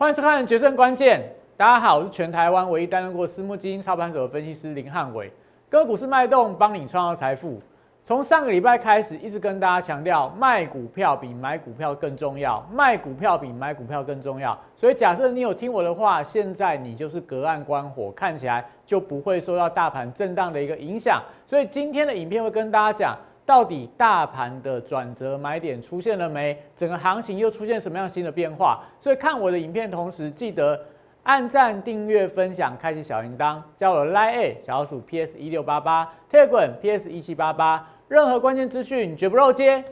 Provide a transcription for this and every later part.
欢迎收看《决胜关键》。大家好，我是全台湾唯一担任过私募基金操盘手的分析师林汉伟。个股市脉动，帮你创造财富。从上个礼拜开始，一直跟大家强调，卖股票比买股票更重要，卖股票比买股票更重要。所以，假设你有听我的话，现在你就是隔岸观火，看起来就不会受到大盘震荡的一个影响。所以，今天的影片会跟大家讲。到底大盘的转折买点出现了没？整个行情又出现什么样新的变化？所以看我的影片同时，记得按赞、订阅、分享、开启小铃铛，加我的 Line 小老鼠 PS 一六八八，Telegram PS 一七八八，任何关键资讯绝不漏接。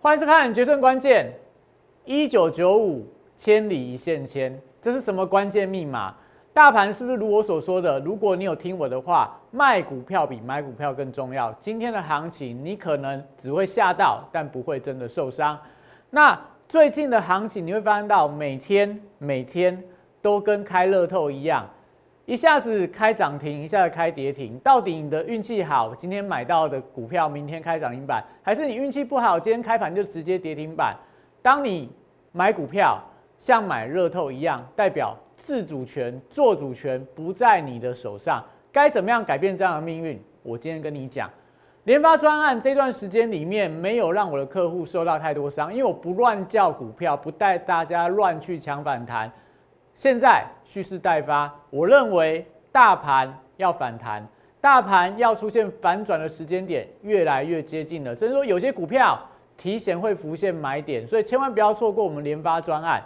欢迎收看《决胜关键》，一九九五千里一线牵，这是什么关键密码？大盘是不是如我所说的？如果你有听我的话，卖股票比买股票更重要。今天的行情，你可能只会吓到，但不会真的受伤。那最近的行情，你会发现到每天每天都跟开乐透一样。一下子开涨停，一下子开跌停，到底你的运气好，今天买到的股票明天开涨停板，还是你运气不好，今天开盘就直接跌停板？当你买股票像买热透一样，代表自主权、做主权不在你的手上，该怎么样改变这样的命运？我今天跟你讲，联发专案这段时间里面没有让我的客户受到太多伤，因为我不乱叫股票，不带大家乱去抢反弹。现在蓄势待发，我认为大盘要反弹，大盘要出现反转的时间点越来越接近了。甚至说有些股票提前会浮现买点，所以千万不要错过我们联发专案。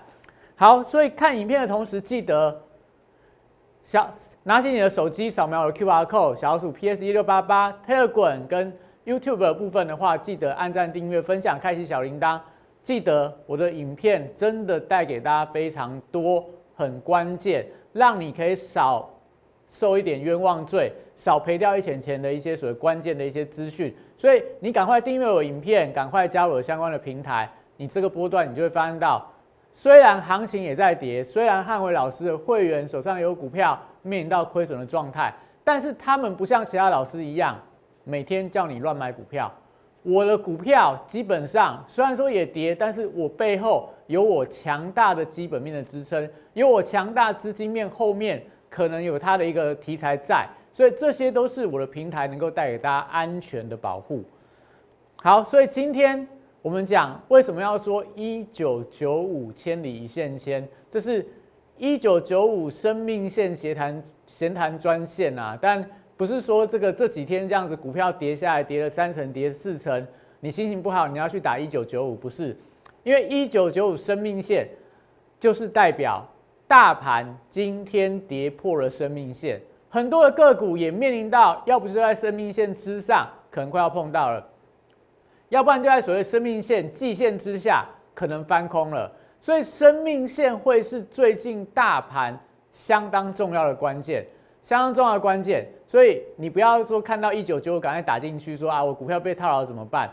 好，所以看影片的同时，记得小拿起你的手机扫描我的 Q R code，小鼠 P S 一六八八 Telegram 跟 YouTube 的部分的话，记得按赞、订阅、分享、开启小铃铛。记得我的影片真的带给大家非常多。很关键，让你可以少受一点冤枉罪，少赔掉一钱钱的一些所谓关键的一些资讯。所以你赶快订阅我影片，赶快加入我相关的平台。你这个波段你就会发现到，虽然行情也在跌，虽然汉伟老师的会员手上有股票面临到亏损的状态，但是他们不像其他老师一样，每天叫你乱买股票。我的股票基本上虽然说也跌，但是我背后有我强大的基本面的支撑，有我强大资金面后面可能有它的一个题材在，所以这些都是我的平台能够带给大家安全的保护。好，所以今天我们讲为什么要说一九九五千里一线牵，这是一九九五生命线协谈闲谈专线啊，但。不是说这个这几天这样子股票跌下来，跌了三成，跌了四成，你心情不好，你要去打一九九五，不是？因为一九九五生命线就是代表大盘今天跌破了生命线，很多的个股也面临到，要不是在生命线之上，可能快要碰到了，要不然就在所谓生命线季线之下，可能翻空了。所以生命线会是最近大盘相当重要的关键，相当重要的关键。所以你不要说看到一九九五赶快打进去，说啊我股票被套牢怎么办？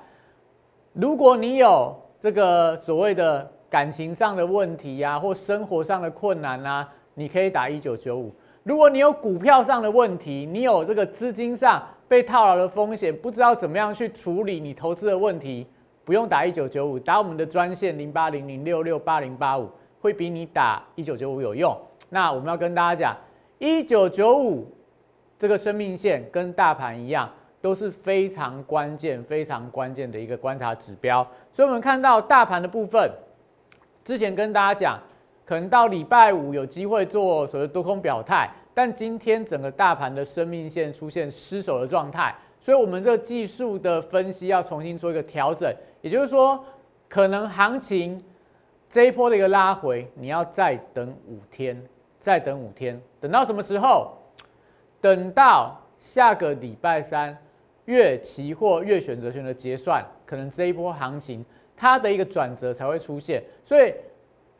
如果你有这个所谓的感情上的问题呀，或生活上的困难啊，你可以打一九九五。如果你有股票上的问题，你有这个资金上被套牢的风险，不知道怎么样去处理你投资的问题，不用打一九九五，打我们的专线零八零零六六八零八五，会比你打一九九五有用。那我们要跟大家讲一九九五。这个生命线跟大盘一样，都是非常关键、非常关键的一个观察指标。所以，我们看到大盘的部分，之前跟大家讲，可能到礼拜五有机会做所谓多空表态，但今天整个大盘的生命线出现失守的状态，所以我们这个技术的分析要重新做一个调整。也就是说，可能行情这一波的一个拉回，你要再等五天，再等五天，等到什么时候？等到下个礼拜三月期货月选择权的结算，可能这一波行情它的一个转折才会出现，所以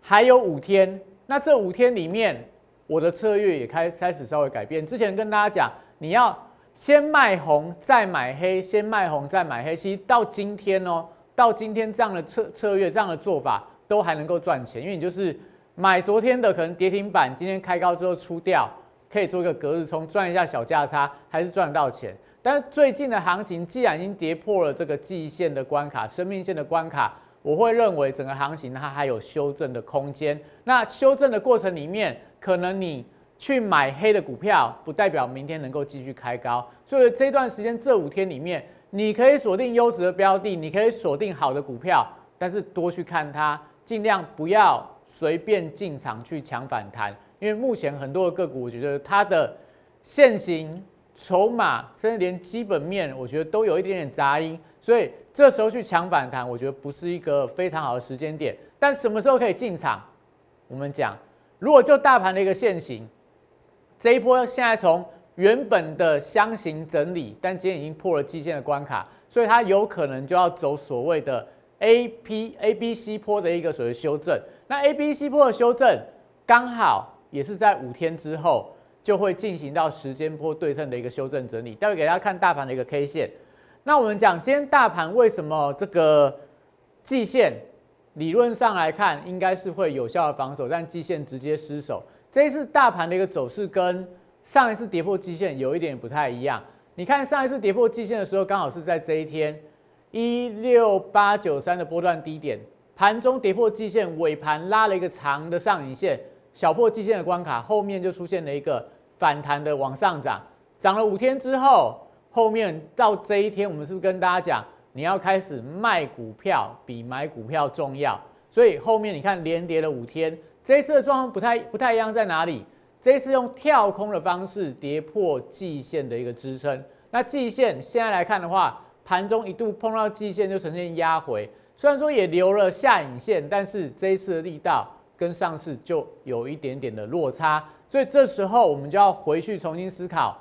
还有五天。那这五天里面，我的策略也开开始稍微改变。之前跟大家讲，你要先卖红再买黑，先卖红再买黑。其实到今天哦，到今天这样的策策略这样的做法都还能够赚钱，因为你就是买昨天的可能跌停板，今天开高之后出掉，可以做一个隔日冲赚一下小价差，还是赚得到钱。但是最近的行情既然已经跌破了这个季线的关卡、生命线的关卡，我会认为整个行情它还有修正的空间。那修正的过程里面，可能你去买黑的股票，不代表明天能够继续开高。所以这段时间这五天里面，你可以锁定优质的标的，你可以锁定好的股票，但是多去看它。尽量不要随便进场去抢反弹，因为目前很多的个股，我觉得它的现行筹码，甚至连基本面，我觉得都有一点点杂音，所以这时候去抢反弹，我觉得不是一个非常好的时间点。但什么时候可以进场？我们讲，如果就大盘的一个现形，这一波现在从原本的箱型整理，但今天已经破了季线的关卡，所以它有可能就要走所谓的。A P A B C 坡的一个所谓修正，那 A B C 坡的修正刚好也是在五天之后就会进行到时间坡对称的一个修正整理。待会给大家看大盘的一个 K 线。那我们讲今天大盘为什么这个季线理论上来看应该是会有效的防守，但季线直接失守。这一次大盘的一个走势跟上一次跌破季线有一点不太一样。你看上一次跌破季线的时候，刚好是在这一天。一六八九三的波段低点，盘中跌破季线，尾盘拉了一个长的上影线，小破季线的关卡，后面就出现了一个反弹的往上涨，涨了五天之后，后面到这一天，我们是不是跟大家讲，你要开始卖股票比买股票重要？所以后面你看连跌了五天，这一次的状况不太不太一样在哪里？这一次用跳空的方式跌破季线的一个支撑，那季线现在来看的话。盘中一度碰到季线就呈现压回，虽然说也留了下影线，但是这一次的力道跟上次就有一点点的落差，所以这时候我们就要回去重新思考，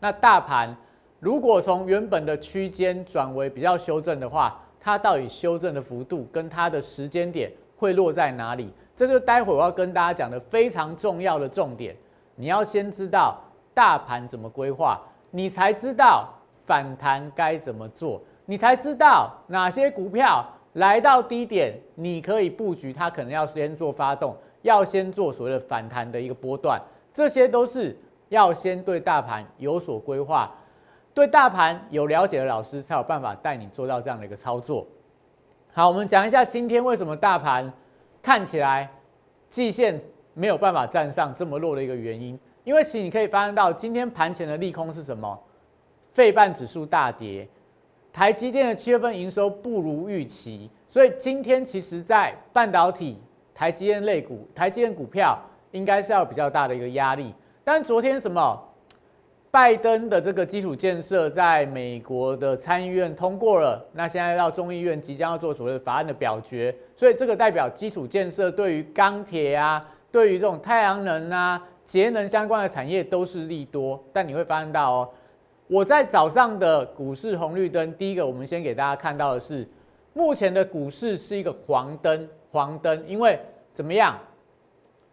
那大盘如果从原本的区间转为比较修正的话，它到底修正的幅度跟它的时间点会落在哪里？这就待会我要跟大家讲的非常重要的重点，你要先知道大盘怎么规划，你才知道。反弹该怎么做，你才知道哪些股票来到低点，你可以布局，它可能要先做发动，要先做所谓的反弹的一个波段，这些都是要先对大盘有所规划，对大盘有了解的老师才有办法带你做到这样的一个操作。好，我们讲一下今天为什么大盘看起来季线没有办法站上这么弱的一个原因，因为其实你可以发现到今天盘前的利空是什么？费半指数大跌，台积电的七月份营收不如预期，所以今天其实，在半导体、台积电类股、台积电股票应该是要比较大的一个压力。但昨天什么？拜登的这个基础建设在美国的参议院通过了，那现在到众议院即将要做所谓的法案的表决，所以这个代表基础建设对于钢铁啊，对于这种太阳能啊、节能相关的产业都是利多。但你会发现到哦。我在早上的股市红绿灯，第一个我们先给大家看到的是，目前的股市是一个黄灯，黄灯，因为怎么样？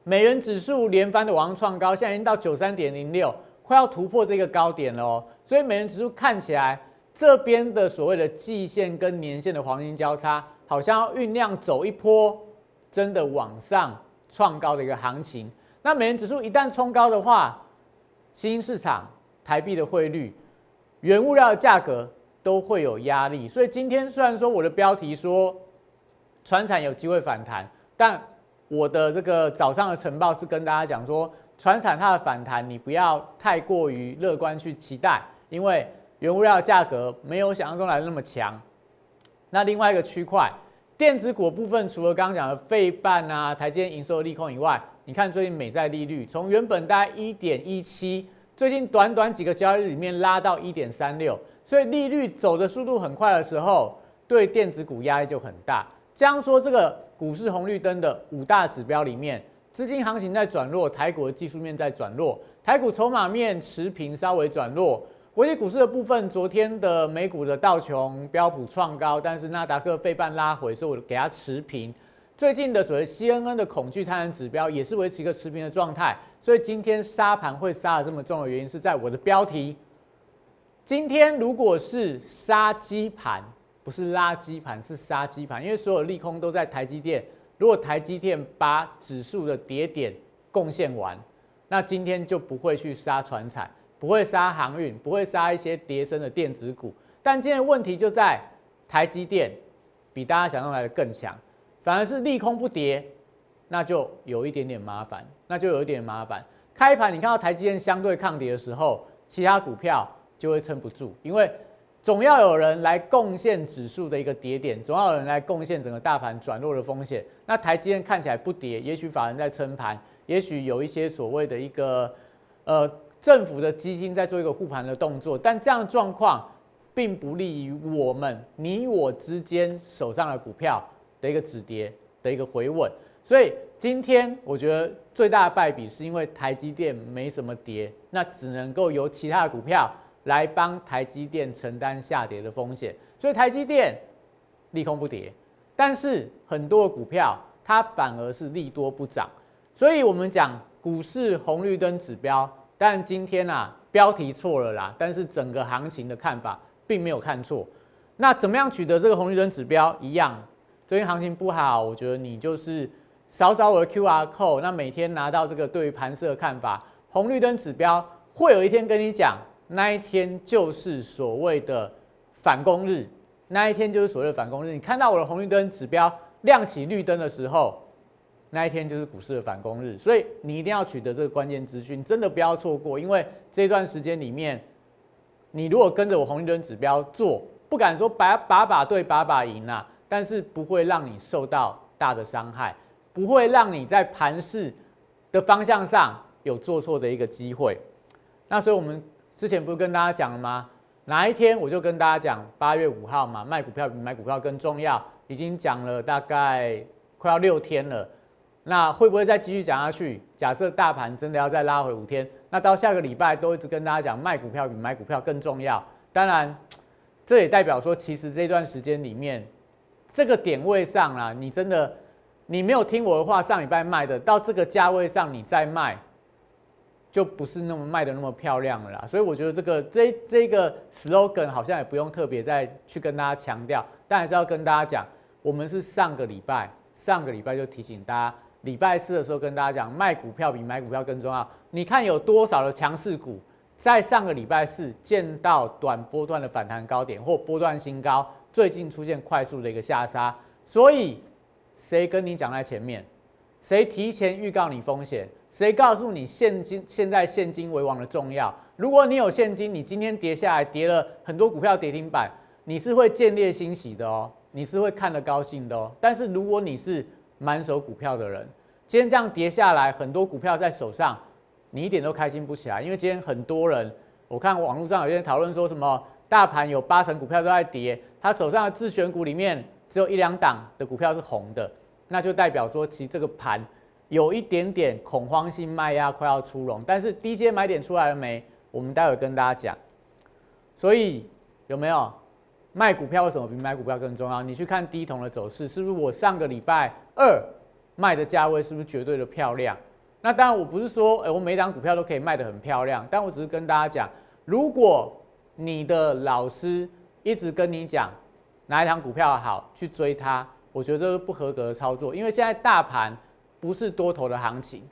美元指数连番的往上创高，现在已经到九三点零六，快要突破这个高点了哦。所以美元指数看起来这边的所谓的季线跟年线的黄金交叉，好像要酝酿走一波真的往上创高的一个行情。那美元指数一旦冲高的话，新兴市场台币的汇率。原物料的价格都会有压力，所以今天虽然说我的标题说船产有机会反弹，但我的这个早上的晨报是跟大家讲说，船产它的反弹你不要太过于乐观去期待，因为原物料价格没有想象中来的那么强。那另外一个区块电子股部分，除了刚刚讲的费半啊、台积营收利空以外，你看最近美债利率从原本大概一点一七。最近短短几个交易日里面拉到一点三六，所以利率走的速度很快的时候，对电子股压力就很大。这样说，这个股市红绿灯的五大指标里面，资金行情在转弱，台股的技术面在转弱，台股筹码面持平稍微转弱。国际股市的部分，昨天的美股的道琼标普创高，但是纳达克费半拉回，所以我给它持平。最近的所谓 CNN 的恐惧贪婪指标也是维持一个持平的状态，所以今天杀盘会杀的这么重的原因是在我的标题。今天如果是杀鸡盘，不是垃圾盘，是杀鸡盘，因为所有利空都在台积电如果台积电把指数的跌点贡献完，那今天就不会去杀船产，不会杀航运，不会杀一些跌升的电子股。但今天问题就在台积电比大家想象来的更强，反而是利空不跌，那就有一点点麻烦，那就有一点麻烦。开盘你看到台积电相对抗跌的时候，其他股票就会撑不住，因为。总要有人来贡献指数的一个跌点，总要有人来贡献整个大盘转弱的风险。那台积电看起来不跌，也许法人在撑盘，也许有一些所谓的一个呃政府的基金在做一个护盘的动作，但这样的状况并不利于我们你我之间手上的股票的一个止跌的一个回稳。所以今天我觉得最大的败笔是因为台积电没什么跌，那只能够由其他的股票。来帮台积电承担下跌的风险，所以台积电利空不跌，但是很多股票它反而是利多不涨，所以我们讲股市红绿灯指标，但今天啊标题错了啦，但是整个行情的看法并没有看错。那怎么样取得这个红绿灯指标？一样，最近行情不好，我觉得你就是扫扫我的 Q R code，那每天拿到这个对于盘势的看法，红绿灯指标会有一天跟你讲。那一天就是所谓的反攻日，那一天就是所谓的反攻日。你看到我的红绿灯指标亮起绿灯的时候，那一天就是股市的反攻日。所以你一定要取得这个关键资讯，真的不要错过。因为这段时间里面，你如果跟着我红绿灯指标做，不敢说把把把对把把赢啊，但是不会让你受到大的伤害，不会让你在盘势的方向上有做错的一个机会。那所以我们。之前不是跟大家讲了吗？哪一天我就跟大家讲，八月五号嘛，卖股票比买股票更重要。已经讲了大概快要六天了，那会不会再继续讲下去？假设大盘真的要再拉回五天，那到下个礼拜都一直跟大家讲，卖股票比买股票更重要。当然，这也代表说，其实这段时间里面，这个点位上啊，你真的你没有听我的话，上礼拜卖的，到这个价位上你再卖。就不是那么卖的那么漂亮了啦，所以我觉得这个这这个 slogan 好像也不用特别再去跟大家强调，但还是要跟大家讲，我们是上个礼拜上个礼拜就提醒大家，礼拜四的时候跟大家讲，卖股票比买股票更重要。你看有多少的强势股在上个礼拜四见到短波段的反弹高点或波段新高，最近出现快速的一个下杀，所以谁跟你讲在前面，谁提前预告你风险？谁告诉你现金现在现金为王的重要？如果你有现金，你今天跌下来，跌了很多股票跌停板，你是会见猎欣喜的哦，你是会看得高兴的哦。但是如果你是满手股票的人，今天这样跌下来，很多股票在手上，你一点都开心不起来，因为今天很多人，我看网络上有些人讨论说什么，大盘有八成股票都在跌，他手上的自选股里面只有一两档的股票是红的，那就代表说其实这个盘。有一点点恐慌性卖压快要出笼，但是低阶买点出来了没？我们待会跟大家讲。所以有没有卖股票？为什么比买股票更重要？你去看低铜的走势，是不是我上个礼拜二卖的价位是不是绝对的漂亮？那当然我不是说，哎，我每档股票都可以卖得很漂亮，但我只是跟大家讲，如果你的老师一直跟你讲哪一档股票好，去追它，我觉得这是不合格的操作，因为现在大盘。不是多头的行情，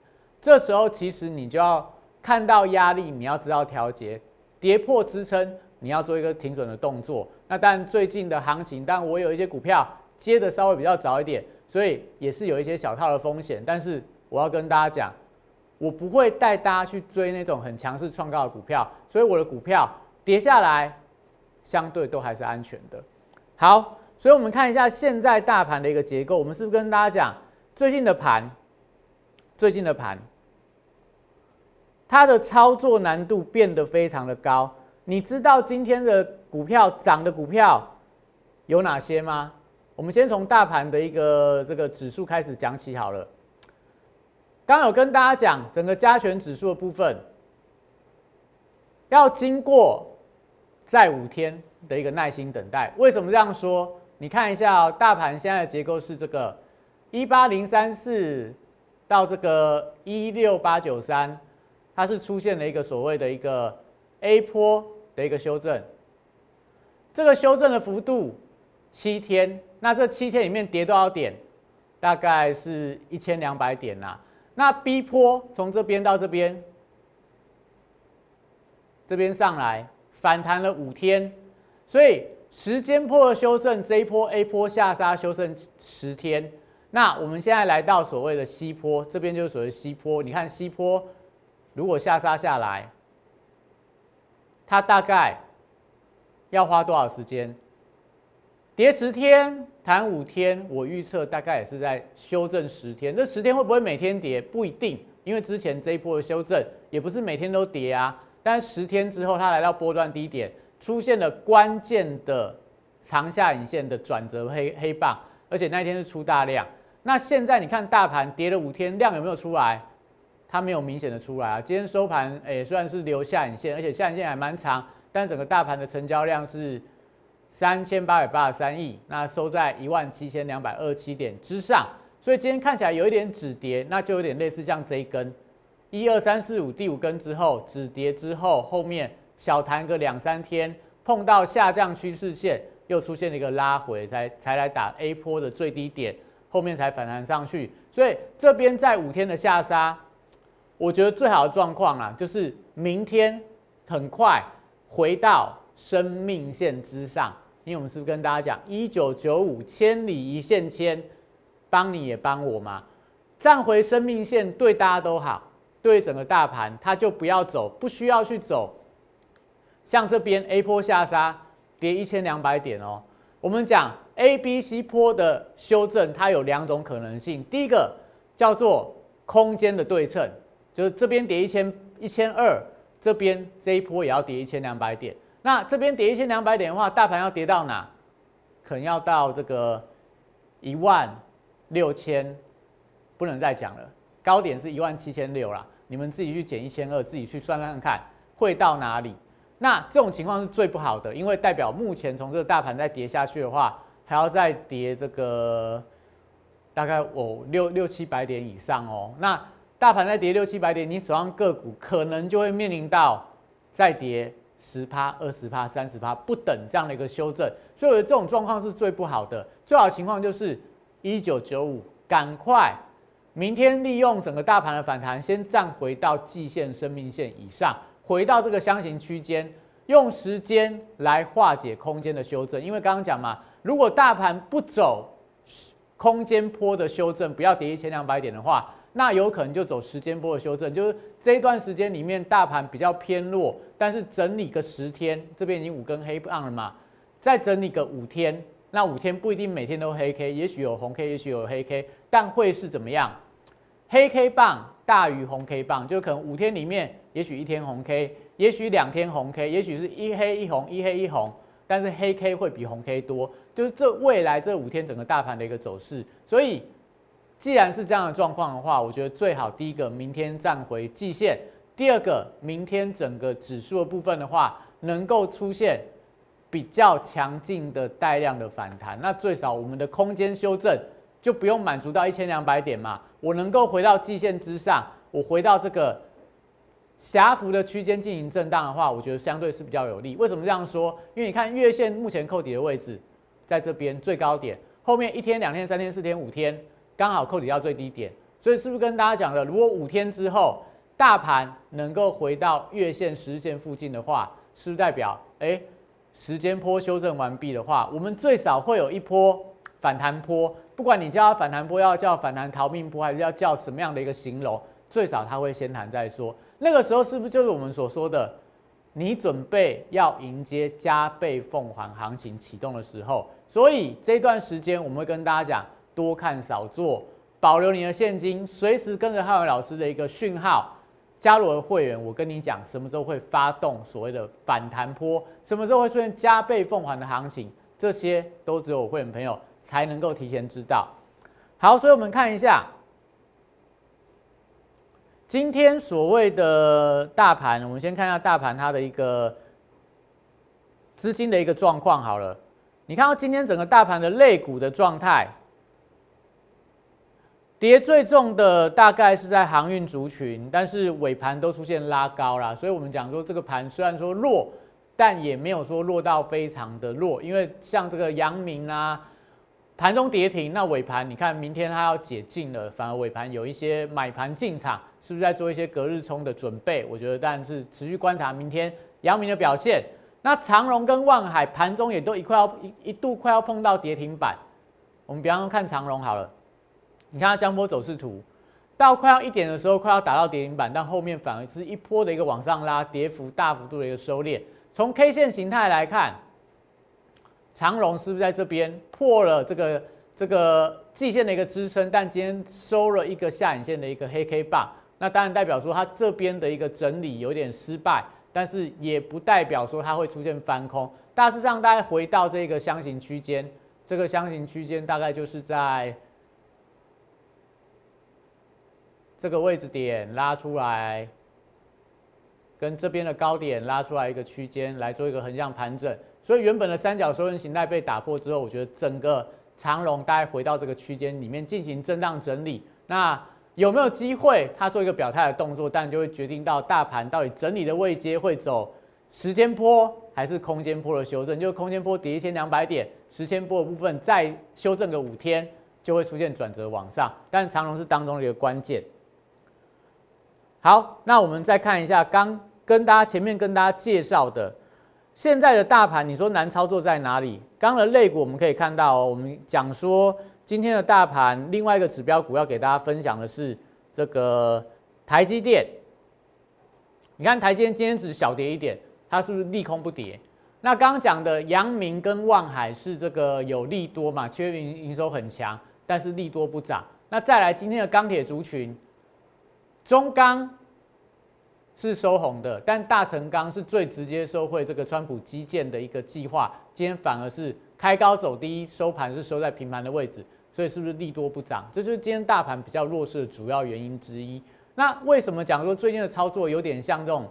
这时候其实你就要看到压力，你要知道调节，跌破支撑，你要做一个停损的动作。那但最近的行情，但我有一些股票接的稍微比较早一点，所以也是有一些小套的风险。但是我要跟大家讲，我不会带大家去追那种很强势创高的股票，所以我的股票跌下来，相对都还是安全的。好，所以我们看一下现在大盘的一个结构，我们是不是跟大家讲最近的盘？最近的盘，它的操作难度变得非常的高。你知道今天的股票涨的股票有哪些吗？我们先从大盘的一个这个指数开始讲起好了。刚有跟大家讲，整个加权指数的部分要经过再五天的一个耐心等待。为什么这样说？你看一下哦，大盘现在的结构是这个一八零三四。到这个一六八九三，它是出现了一个所谓的一个 A 波的一个修正，这个修正的幅度七天，那这七天里面跌多少点？大概是一千两百点呐。那 B 坡从这边到这边，这边上来反弹了五天，所以时间坡的修正，这一波 A 坡下杀修正十天。那我们现在来到所谓的西坡，这边就是所谓西坡。你看西坡如果下杀下来，它大概要花多少时间？跌十天，弹五天，我预测大概也是在修正十天。这十天会不会每天跌？不一定，因为之前这一波的修正也不是每天都跌啊。但十天之后，它来到波段低点，出现了关键的长下影线的转折黑黑棒，而且那一天是出大量。那现在你看大盘跌了五天，量有没有出来？它没有明显的出来啊。今天收盘，诶，虽然是留下影线，而且下影线还蛮长，但整个大盘的成交量是。三千八百八十三亿，那收在一万七千两百二十七点之上，所以今天看起来有一点止跌，那就有点类似像这一根一二三四五第五根之后止跌之后，后面小弹个两三天，碰到下降趋势线，又出现了一个拉回，才才来打 A 坡的最低点，后面才反弹上去。所以这边在五天的下杀，我觉得最好的状况啊，就是明天很快回到生命线之上。因为我们是不是跟大家讲，一九九五千里一线牵，帮你也帮我嘛，站回生命线对大家都好，对整个大盘它就不要走，不需要去走。像这边 A 坡下杀跌一千两百点哦，我们讲 A、B、C 坡的修正，它有两种可能性。第一个叫做空间的对称，就是这边跌一千一千二，这边这一波也要跌一千两百点。那这边跌一千两百点的话，大盘要跌到哪？可能要到这个一万六千，不能再讲了。高点是一万七千六啦，你们自己去减一千二，自己去算看看会到哪里。那这种情况是最不好的，因为代表目前从这个大盘再跌下去的话，还要再跌这个大概哦六六七百点以上哦。那大盘再跌六七百点，你手上个股可能就会面临到再跌。十趴、二十趴、三十趴不等这样的一个修正，所以我觉得这种状况是最不好的。最好的情况就是一九九五，赶快明天利用整个大盘的反弹，先站回到季线、生命线以上，回到这个箱型区间，用时间来化解空间的修正。因为刚刚讲嘛，如果大盘不走空间坡的修正，不要跌一千两百点的话。那有可能就走时间波的修正，就是这一段时间里面大盘比较偏弱，但是整理个十天，这边已经五根黑棒了嘛，再整理个五天，那五天不一定每天都黑 K，也许有红 K，也许有黑 K，但会是怎么样？黑 K 棒大于红 K 棒，就可能五天里面，也许一天红 K，也许两天红 K，也许是一黑一红，一黑一红，但是黑 K 会比红 K 多，就是这未来这五天整个大盘的一个走势，所以。既然是这样的状况的话，我觉得最好第一个明天站回季线，第二个明天整个指数的部分的话，能够出现比较强劲的带量的反弹，那最少我们的空间修正就不用满足到一千两百点嘛，我能够回到季线之上，我回到这个狭幅的区间进行震荡的话，我觉得相对是比较有利。为什么这样说？因为你看月线目前扣底的位置在这边最高点，后面一天、两天、三天、四天、五天。刚好扣底到最低点，所以是不是跟大家讲的，如果五天之后大盘能够回到月线、十日线附近的话，是不是代表哎时间波修正完毕的话，我们最少会有一波反弹波，不管你叫它反弹波，要叫反弹逃命波，还是要叫什么样的一个形容，最少它会先谈再说。那个时候是不是就是我们所说的，你准备要迎接加倍奉还行情启动的时候？所以这段时间我们会跟大家讲。多看少做，保留你的现金，随时跟着汉伟老师的一个讯号加入我的会员。我跟你讲，什么时候会发动所谓的反弹波，什么时候会出现加倍奉还的行情，这些都只有我会员朋友才能够提前知道。好，所以我们看一下今天所谓的大盘，我们先看一下大盘它的一个资金的一个状况。好了，你看到今天整个大盘的类股的状态。跌最重的大概是在航运族群，但是尾盘都出现拉高啦，所以我们讲说这个盘虽然说弱，但也没有说弱到非常的弱，因为像这个阳明啊、盘中跌停，那尾盘你看明天它要解禁了，反而尾盘有一些买盘进场，是不是在做一些隔日冲的准备？我觉得，但是持续观察明天阳明的表现。那长荣跟万海盘中也都一块要一一度快要碰到跌停板。我们比方说看长荣好了，你看它江波走势图。到快要一点的时候，快要达到跌停板，但后面反而是一波的一个往上拉，跌幅大幅度的一个收敛。从 K 线形态来看，长龙是不是在这边破了这个这个季线的一个支撑？但今天收了一个下影线的一个黑 K 棒，那当然代表说它这边的一个整理有点失败，但是也不代表说它会出现翻空。大致上，大概回到这个箱型区间，这个箱型区间大概就是在。这个位置点拉出来，跟这边的高点拉出来一个区间来做一个横向盘整，所以原本的三角收敛形态被打破之后，我觉得整个长龙大概回到这个区间里面进行震荡整理。那有没有机会它做一个表态的动作？但就会决定到大盘到底整理的位阶会走时间波还是空间波的修正？就是空间波跌一千两百点，时间波的部分再修正个五天，就会出现转折往上。但长龙是当中的一个关键。好，那我们再看一下刚跟大家前面跟大家介绍的现在的大盘，你说难操作在哪里？刚的类股我们可以看到，我们讲说今天的大盘另外一个指标股要给大家分享的是这个台积电。你看台积电今天只小跌一点，它是不是利空不跌？那刚刚讲的阳明跟望海是这个有利多嘛？七月营营收很强，但是利多不涨。那再来今天的钢铁族群。中钢是收红的，但大成钢是最直接收回这个川普基建的一个计划，今天反而是开高走低，收盘是收在平盘的位置，所以是不是利多不涨？这就是今天大盘比较弱势的主要原因之一。那为什么讲说最近的操作有点像这种，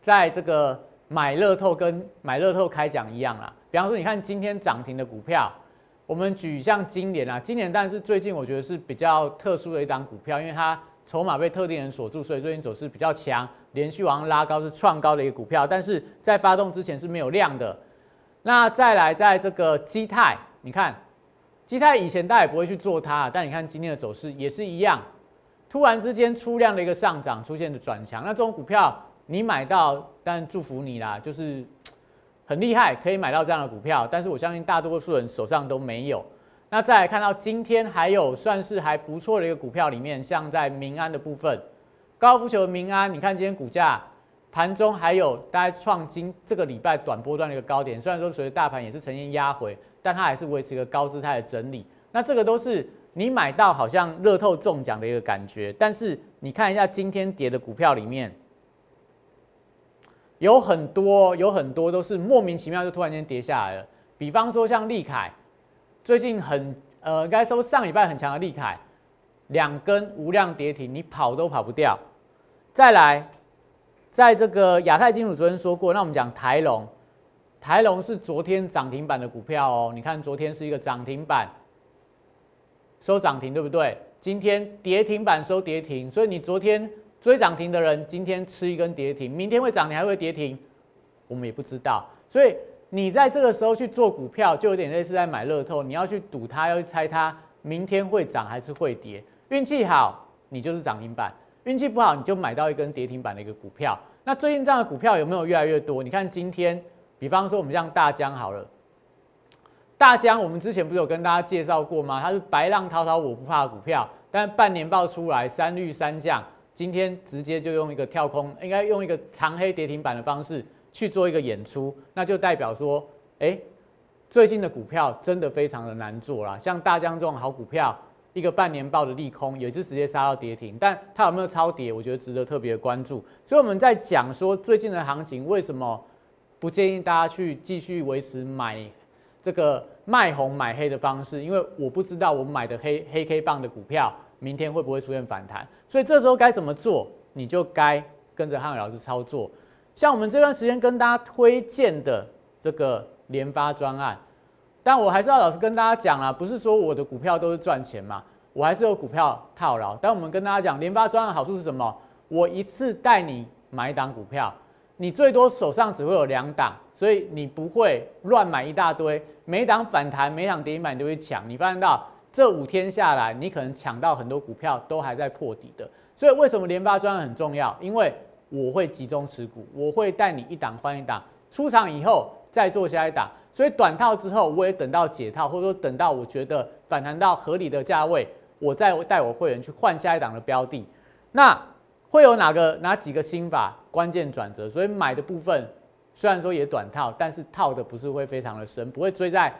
在这个买乐透跟买乐透开奖一样啦？比方说，你看今天涨停的股票，我们举像今年啊，今年但是最近我觉得是比较特殊的一档股票，因为它。筹码被特定人锁住，所以最近走势比较强，连续往上拉高是创高的一个股票，但是在发动之前是没有量的。那再来，在这个基泰，你看基泰以前大家也不会去做它，但你看今天的走势也是一样，突然之间出量的一个上涨，出现的转强。那这种股票你买到，但祝福你啦，就是很厉害，可以买到这样的股票。但是我相信大多数人手上都没有。那再来看到今天还有算是还不错的一个股票里面，像在民安的部分，高尔夫球的民安，你看今天股价盘中还有大概创今这个礼拜短波段的一个高点，虽然说随着大盘也是呈现压回，但它还是维持一个高姿态的整理。那这个都是你买到好像乐透中奖的一个感觉，但是你看一下今天跌的股票里面，有很多有很多都是莫名其妙就突然间跌下来了，比方说像利凯。最近很呃，应该说上礼拜很强的利凯，两根无量跌停，你跑都跑不掉。再来，在这个亚太金属昨天说过，那我们讲台龙，台龙是昨天涨停板的股票哦。你看昨天是一个涨停板，收涨停对不对？今天跌停板收跌停，所以你昨天追涨停的人，今天吃一根跌停，明天会涨停还会跌停，我们也不知道，所以。你在这个时候去做股票，就有点类似在买乐透，你要去赌它，要去猜它明天会涨还是会跌。运气好，你就是涨停板；运气不好，你就买到一根跌停板的一个股票。那最近这样的股票有没有越来越多？你看今天，比方说我们像大江好了，大江我们之前不是有跟大家介绍过吗？它是白浪滔滔我不怕股票，但半年报出来三绿三降，今天直接就用一个跳空，应该用一个长黑跌停板的方式。去做一个演出，那就代表说，哎，最近的股票真的非常的难做啦。像大江这种好股票，一个半年报的利空，也是直接杀到跌停，但它有没有超跌，我觉得值得特别关注。所以我们在讲说最近的行情，为什么不建议大家去继续维持买这个卖红买黑的方式？因为我不知道我买的黑黑 K 棒的股票明天会不会出现反弹，所以这时候该怎么做，你就该跟着汉伟老师操作。像我们这段时间跟大家推荐的这个联发专案，但我还是要老实跟大家讲啦，不是说我的股票都是赚钱嘛，我还是有股票套牢。但我们跟大家讲联发专案好处是什么？我一次带你买一档股票，你最多手上只会有两档，所以你不会乱买一大堆，每档反弹、每档跌板都会抢。你发现到这五天下来，你可能抢到很多股票都还在破底的。所以为什么联发专很重要？因为我会集中持股，我会带你一档换一档，出场以后再做下一档。所以短套之后，我也等到解套，或者说等到我觉得反弹到合理的价位，我再带我会员去换下一档的标的。那会有哪个哪几个心法关键转折？所以买的部分虽然说也短套，但是套的不是会非常的深，不会追在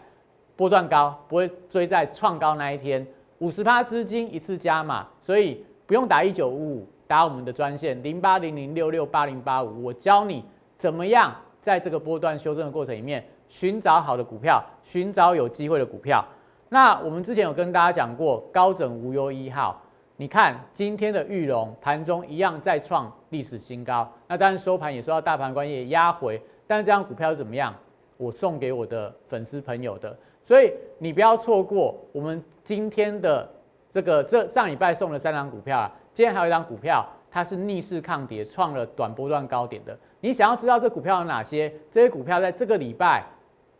波段高，不会追在创高那一天。五十趴资金一次加码，所以不用打一九五五，打我们的专线零八零零六六八零八五，我教你怎么样在这个波段修正的过程里面寻找好的股票，寻找有机会的股票。那我们之前有跟大家讲过高枕无忧一号。你看今天的玉龙盘中一样再创历史新高，那当然收盘也受到大盘关系压回，但是这张股票怎么样？我送给我的粉丝朋友的，所以你不要错过我们今天的这个这上礼拜送的三张股票啊，今天还有一张股票，它是逆势抗跌，创了短波段高点的。你想要知道这股票有哪些？这些股票在这个礼拜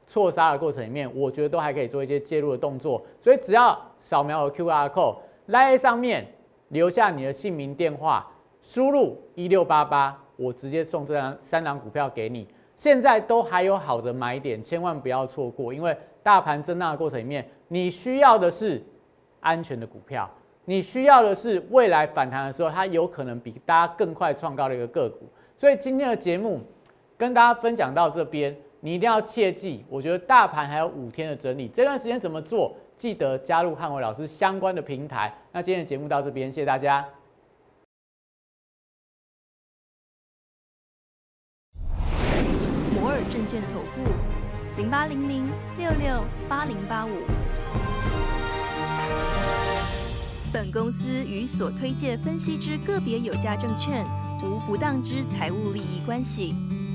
错杀的过程里面，我觉得都还可以做一些介入的动作，所以只要扫描我 Q R code。来上面留下你的姓名、电话，输入一六八八，我直接送这张三档股票给你。现在都还有好的买点，千万不要错过，因为大盘震荡的过程里面，你需要的是安全的股票，你需要的是未来反弹的时候，它有可能比大家更快创高的一个个股。所以今天的节目跟大家分享到这边，你一定要切记，我觉得大盘还有五天的整理，这段时间怎么做？记得加入汉伟老师相关的平台。那今天的节目到这边，谢谢大家。摩尔证券投顾零八零零六六八零八五。本公司与所推介分析之个别有价证券无不当之财务利益关系。